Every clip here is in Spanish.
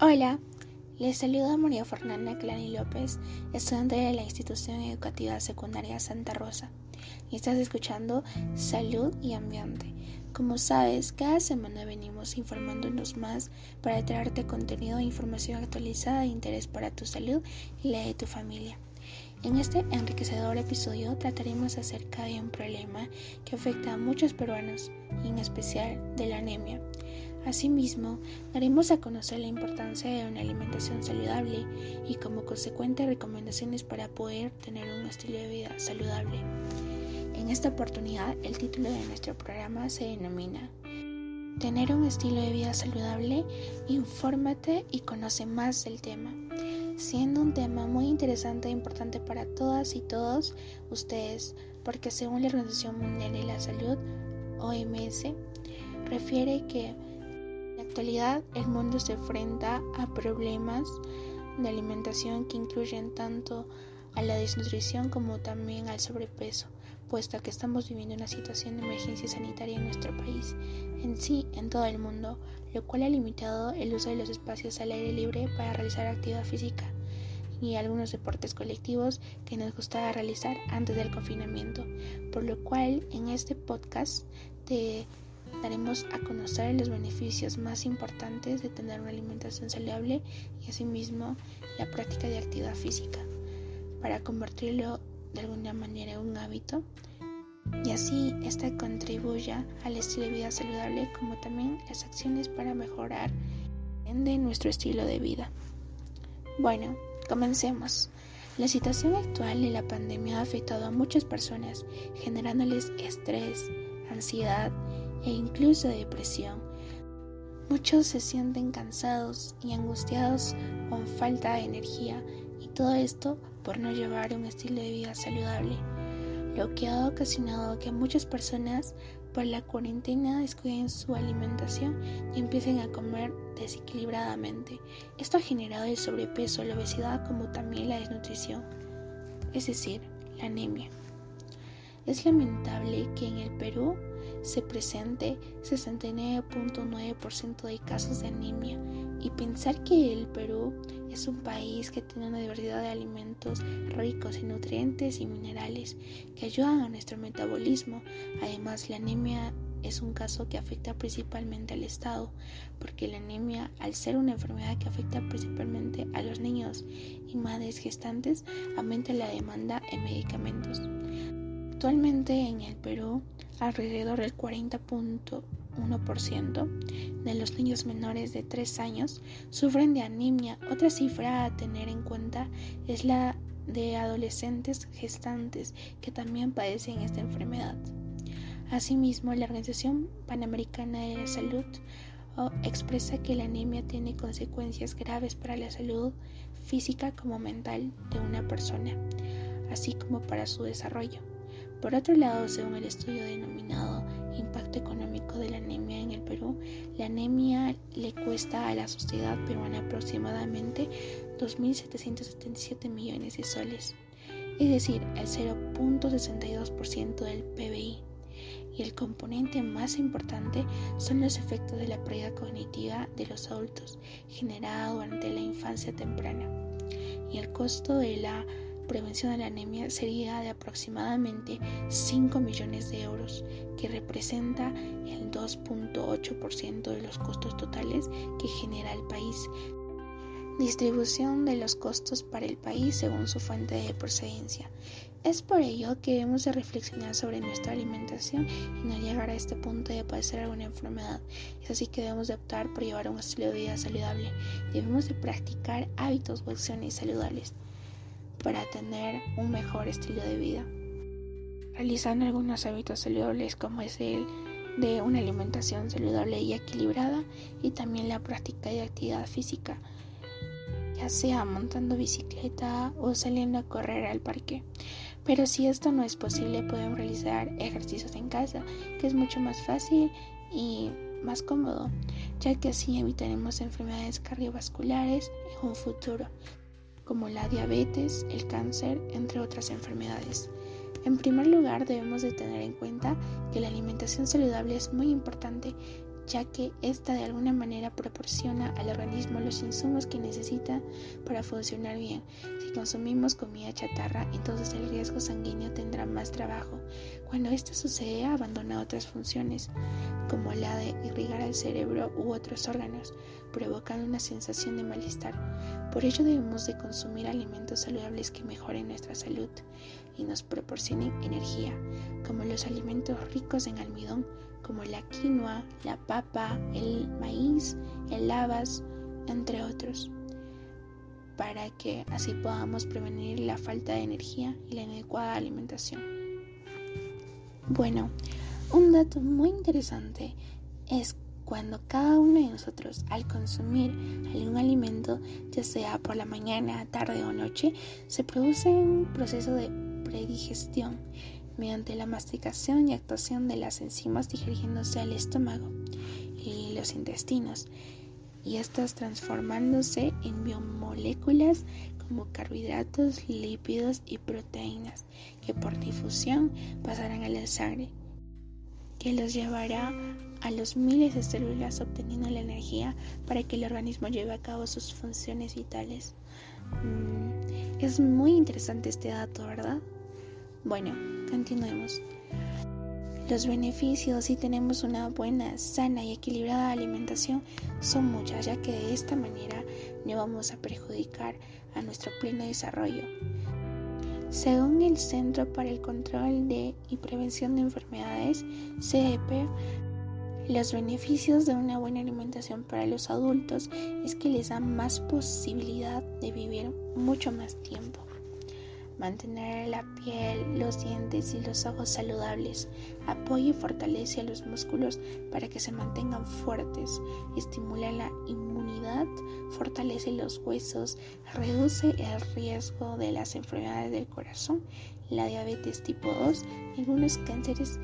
Hola, les saluda María Fernanda Clani López, estudiante de la institución educativa secundaria Santa Rosa, y estás escuchando Salud y Ambiente. Como sabes, cada semana venimos informándonos más para traerte contenido e información actualizada de interés para tu salud y la de tu familia. En este enriquecedor episodio trataremos acerca de un problema que afecta a muchos peruanos, y en especial de la anemia. Asimismo, daremos a conocer la importancia de una alimentación saludable y como consecuente recomendaciones para poder tener un estilo de vida saludable. En esta oportunidad, el título de nuestro programa se denomina Tener un estilo de vida saludable, infórmate y conoce más del tema, siendo un tema muy interesante e importante para todas y todos ustedes, porque según la Organización Mundial de la Salud, OMS, refiere que actualidad el mundo se enfrenta a problemas de alimentación que incluyen tanto a la desnutrición como también al sobrepeso, puesto que estamos viviendo una situación de emergencia sanitaria en nuestro país, en sí, en todo el mundo, lo cual ha limitado el uso de los espacios al aire libre para realizar actividad física y algunos deportes colectivos que nos gustaba realizar antes del confinamiento, por lo cual en este podcast te daremos a conocer los beneficios más importantes de tener una alimentación saludable y asimismo la práctica de actividad física para convertirlo de alguna manera en un hábito y así esta contribuya al estilo de vida saludable como también las acciones para mejorar de nuestro estilo de vida. Bueno, comencemos. La situación actual de la pandemia ha afectado a muchas personas, generándoles estrés, ansiedad e incluso depresión. Muchos se sienten cansados y angustiados con falta de energía y todo esto por no llevar un estilo de vida saludable, lo que ha ocasionado que muchas personas por la cuarentena descuiden su alimentación y empiecen a comer desequilibradamente. Esto ha generado el sobrepeso, la obesidad como también la desnutrición, es decir, la anemia. Es lamentable que en el Perú se presente 69.9% de casos de anemia y pensar que el Perú es un país que tiene una diversidad de alimentos ricos en nutrientes y minerales que ayudan a nuestro metabolismo. Además, la anemia es un caso que afecta principalmente al Estado, porque la anemia, al ser una enfermedad que afecta principalmente a los niños y madres gestantes, aumenta la demanda en medicamentos. Actualmente en el Perú, alrededor del 40.1% de los niños menores de 3 años sufren de anemia. Otra cifra a tener en cuenta es la de adolescentes gestantes que también padecen esta enfermedad. Asimismo, la Organización Panamericana de la Salud expresa que la anemia tiene consecuencias graves para la salud física como mental de una persona, así como para su desarrollo. Por otro lado, según el estudio denominado Impacto Económico de la Anemia en el Perú, la anemia le cuesta a la sociedad peruana aproximadamente 2.777 millones de soles, es decir, el 0.62% del PBI. Y el componente más importante son los efectos de la pérdida cognitiva de los adultos generada durante la infancia temprana y el costo de la prevención de la anemia sería de aproximadamente 5 millones de euros, que representa el 2.8% de los costos totales que genera el país. Distribución de los costos para el país según su fuente de procedencia. Es por ello que debemos de reflexionar sobre nuestra alimentación y no llegar a este punto de padecer alguna enfermedad. Es así que debemos de optar por llevar un estilo de vida saludable. Debemos de practicar hábitos o acciones saludables para tener un mejor estilo de vida. Realizando algunos hábitos saludables como es el de una alimentación saludable y equilibrada y también la práctica de actividad física, ya sea montando bicicleta o saliendo a correr al parque. Pero si esto no es posible, pueden realizar ejercicios en casa, que es mucho más fácil y más cómodo, ya que así evitaremos enfermedades cardiovasculares en un futuro como la diabetes, el cáncer, entre otras enfermedades. En primer lugar, debemos de tener en cuenta que la alimentación saludable es muy importante, ya que ésta de alguna manera proporciona al organismo los insumos que necesita para funcionar bien. Si consumimos comida chatarra, entonces el riesgo sanguíneo tendrá más trabajo. Cuando esto sucede, abandona otras funciones, como la de irrigar el cerebro u otros órganos, provocando una sensación de malestar. Por ello debemos de consumir alimentos saludables que mejoren nuestra salud y nos proporcionen energía, como los alimentos ricos en almidón, como la quinoa, la papa, el maíz, el habas, entre otros, para que así podamos prevenir la falta de energía y la inadecuada alimentación. Bueno, un dato muy interesante es cuando cada uno de nosotros al consumir algún alimento, ya sea por la mañana, tarde o noche, se produce un proceso de predigestión mediante la masticación y actuación de las enzimas dirigiéndose al estómago y los intestinos, y estas transformándose en biomoléculas como carbohidratos, lípidos y proteínas, que por difusión pasarán a la sangre, que los llevará a los miles de células obteniendo la energía para que el organismo lleve a cabo sus funciones vitales. Mm, es muy interesante este dato, ¿verdad? Bueno, continuemos. Los beneficios si tenemos una buena, sana y equilibrada alimentación son muchas, ya que de esta manera no vamos a perjudicar a nuestro pleno desarrollo. Según el Centro para el Control de y Prevención de Enfermedades, CEP, los beneficios de una buena alimentación para los adultos es que les da más posibilidad de vivir mucho más tiempo mantener la piel, los dientes y los ojos saludables, apoya y fortalece a los músculos para que se mantengan fuertes, estimula la inmunidad, fortalece los huesos, reduce el riesgo de las enfermedades del corazón, la diabetes tipo 2 y algunos cánceres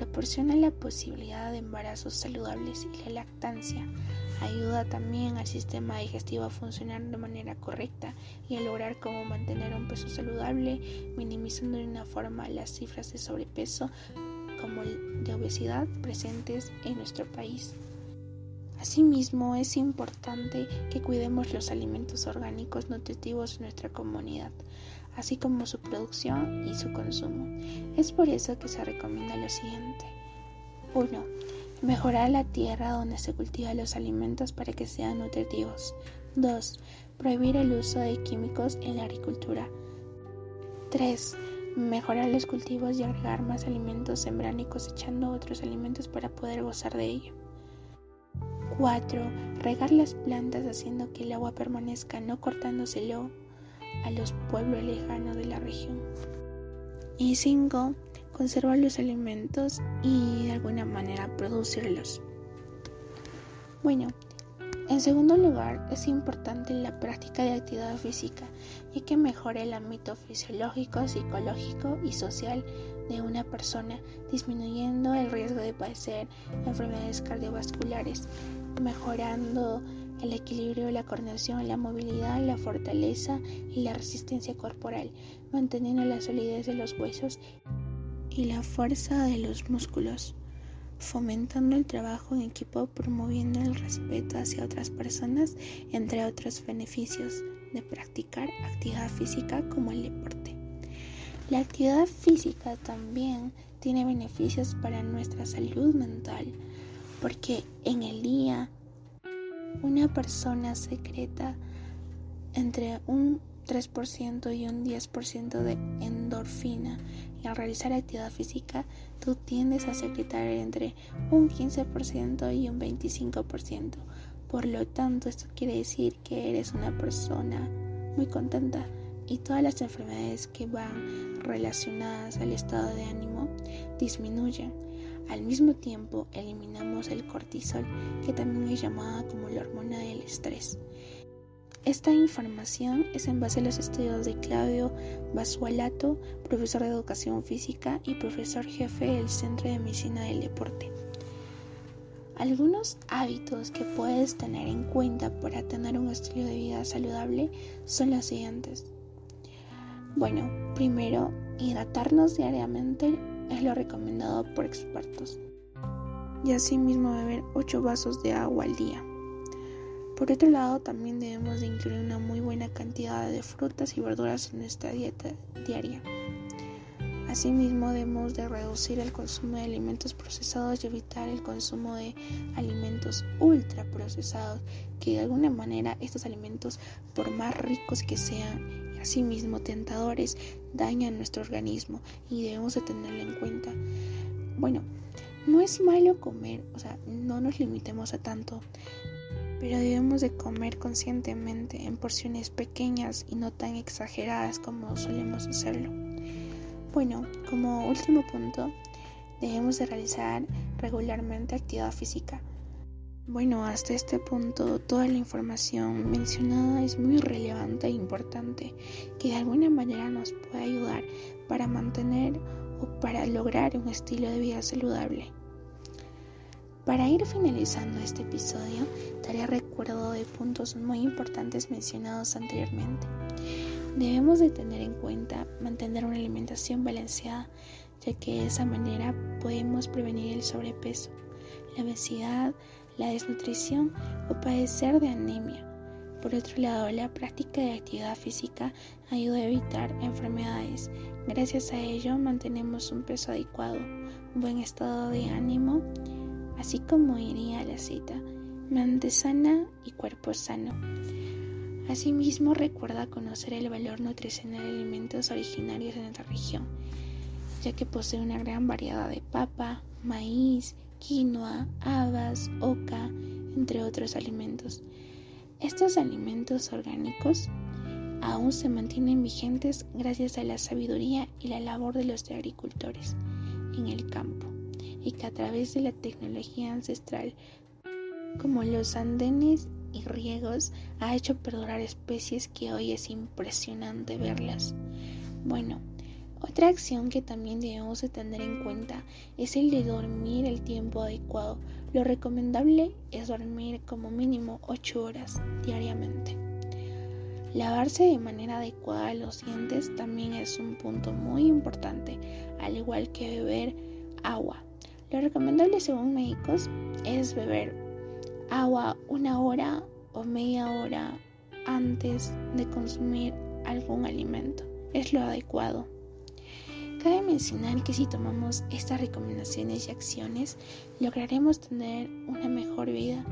proporciona la posibilidad de embarazos saludables y la lactancia. Ayuda también al sistema digestivo a funcionar de manera correcta y a lograr cómo mantener un peso saludable, minimizando de una forma las cifras de sobrepeso como de obesidad presentes en nuestro país. Asimismo, es importante que cuidemos los alimentos orgánicos nutritivos en nuestra comunidad, así como su producción y su consumo. Es por eso que se recomienda lo siguiente. 1. Mejorar la tierra donde se cultivan los alimentos para que sean nutritivos. 2. Prohibir el uso de químicos en la agricultura. 3. Mejorar los cultivos y agregar más alimentos sembrando y cosechando otros alimentos para poder gozar de ello. 4. Regar las plantas haciendo que el agua permanezca, no cortándoselo a los pueblos lejanos de la región. Y 5. Conservar los alimentos y de alguna manera producirlos. Bueno, en segundo lugar, es importante la práctica de actividad física, ya que mejora el ámbito fisiológico, psicológico y social de una persona, disminuyendo el riesgo de padecer enfermedades cardiovasculares, mejorando el equilibrio, la coordinación, la movilidad, la fortaleza y la resistencia corporal, manteniendo la solidez de los huesos y la fuerza de los músculos, fomentando el trabajo en equipo, promoviendo el respeto hacia otras personas, entre otros beneficios de practicar actividad física como el deporte. La actividad física también tiene beneficios para nuestra salud mental, porque en el día una persona secreta entre un 3% y un 10% de endorfina y al realizar actividad física tú tiendes a secretar entre un 15% y un 25%. Por lo tanto, esto quiere decir que eres una persona muy contenta y todas las enfermedades que van relacionadas al estado de ánimo disminuyen. Al mismo tiempo, eliminamos el cortisol, que también es llamada como la hormona del estrés. Esta información es en base a los estudios de Claudio Basualato, profesor de educación física y profesor jefe del Centro de Medicina del Deporte. Algunos hábitos que puedes tener en cuenta para tener un estilo de vida saludable son los siguientes. Bueno, primero, hidratarnos diariamente es lo recomendado por expertos. y asimismo beber 8 vasos de agua al día. Por otro lado, también debemos de incluir una muy buena cantidad de frutas y verduras en nuestra dieta diaria. Asimismo, debemos de reducir el consumo de alimentos procesados y evitar el consumo de alimentos ultraprocesados, que de alguna manera estos alimentos, por más ricos que sean, asimismo tentadores, dañan nuestro organismo y debemos de tenerlo en cuenta. Bueno, no es malo comer, o sea, no nos limitemos a tanto, pero debemos de comer conscientemente en porciones pequeñas y no tan exageradas como solemos hacerlo. Bueno, como último punto, debemos de realizar regularmente actividad física. Bueno, hasta este punto toda la información mencionada es muy relevante e importante, que de alguna manera nos puede ayudar para mantener o para lograr un estilo de vida saludable. Para ir finalizando este episodio, daré recuerdo de puntos muy importantes mencionados anteriormente. Debemos de tener en cuenta mantener una alimentación balanceada, ya que de esa manera podemos prevenir el sobrepeso, la obesidad, la desnutrición o padecer de anemia. Por otro lado, la práctica de actividad física ayuda a evitar enfermedades. Gracias a ello mantenemos un peso adecuado, un buen estado de ánimo, así como iría la cita, mente sana y cuerpo sano. Asimismo, recuerda conocer el valor nutricional de alimentos originarios de nuestra región, ya que posee una gran variedad de papa, maíz, quinoa, habas, oca, entre otros alimentos. Estos alimentos orgánicos aún se mantienen vigentes gracias a la sabiduría y la labor de los agricultores en el campo y que a través de la tecnología ancestral como los andenes y riegos ha hecho perdurar especies que hoy es impresionante verlas. Bueno, otra acción que también debemos de tener en cuenta es el de dormir el tiempo adecuado. Lo recomendable es dormir como mínimo 8 horas diariamente. Lavarse de manera adecuada los dientes también es un punto muy importante, al igual que beber agua. Lo recomendable según médicos es beber agua una hora o media hora antes de consumir algún alimento. Es lo adecuado. Cabe mencionar que si tomamos estas recomendaciones y acciones, lograremos tener una mejor vida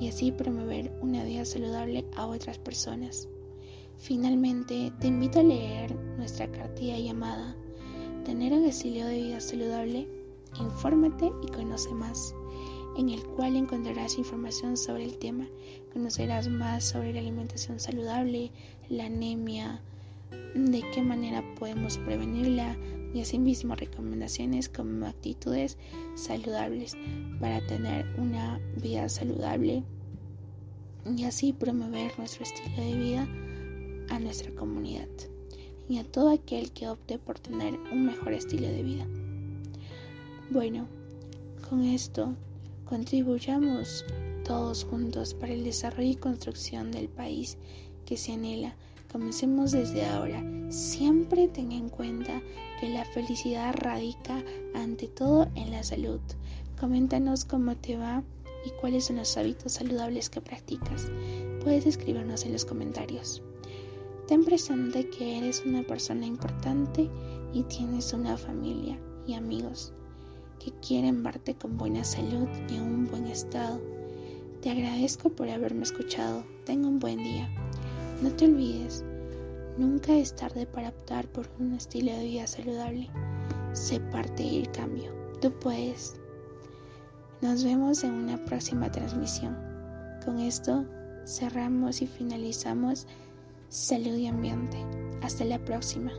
y así promover una vida saludable a otras personas. Finalmente, te invito a leer nuestra cartilla llamada Tener un estilo de vida saludable, infórmate y conoce más en el cual encontrarás información sobre el tema. Conocerás más sobre la alimentación saludable, la anemia, de qué manera podemos prevenirla y asimismo recomendaciones como actitudes saludables para tener una vida saludable y así promover nuestro estilo de vida a nuestra comunidad y a todo aquel que opte por tener un mejor estilo de vida. Bueno, con esto Contribuyamos todos juntos para el desarrollo y construcción del país que se anhela. Comencemos desde ahora. Siempre ten en cuenta que la felicidad radica ante todo en la salud. Coméntanos cómo te va y cuáles son los hábitos saludables que practicas. Puedes escribirnos en los comentarios. Ten presente que eres una persona importante y tienes una familia y amigos que quieren verte con buena salud y un buen estado. Te agradezco por haberme escuchado. Tenga un buen día. No te olvides, nunca es tarde para optar por un estilo de vida saludable. Sé parte del cambio. Tú puedes. Nos vemos en una próxima transmisión. Con esto cerramos y finalizamos Salud y Ambiente. Hasta la próxima.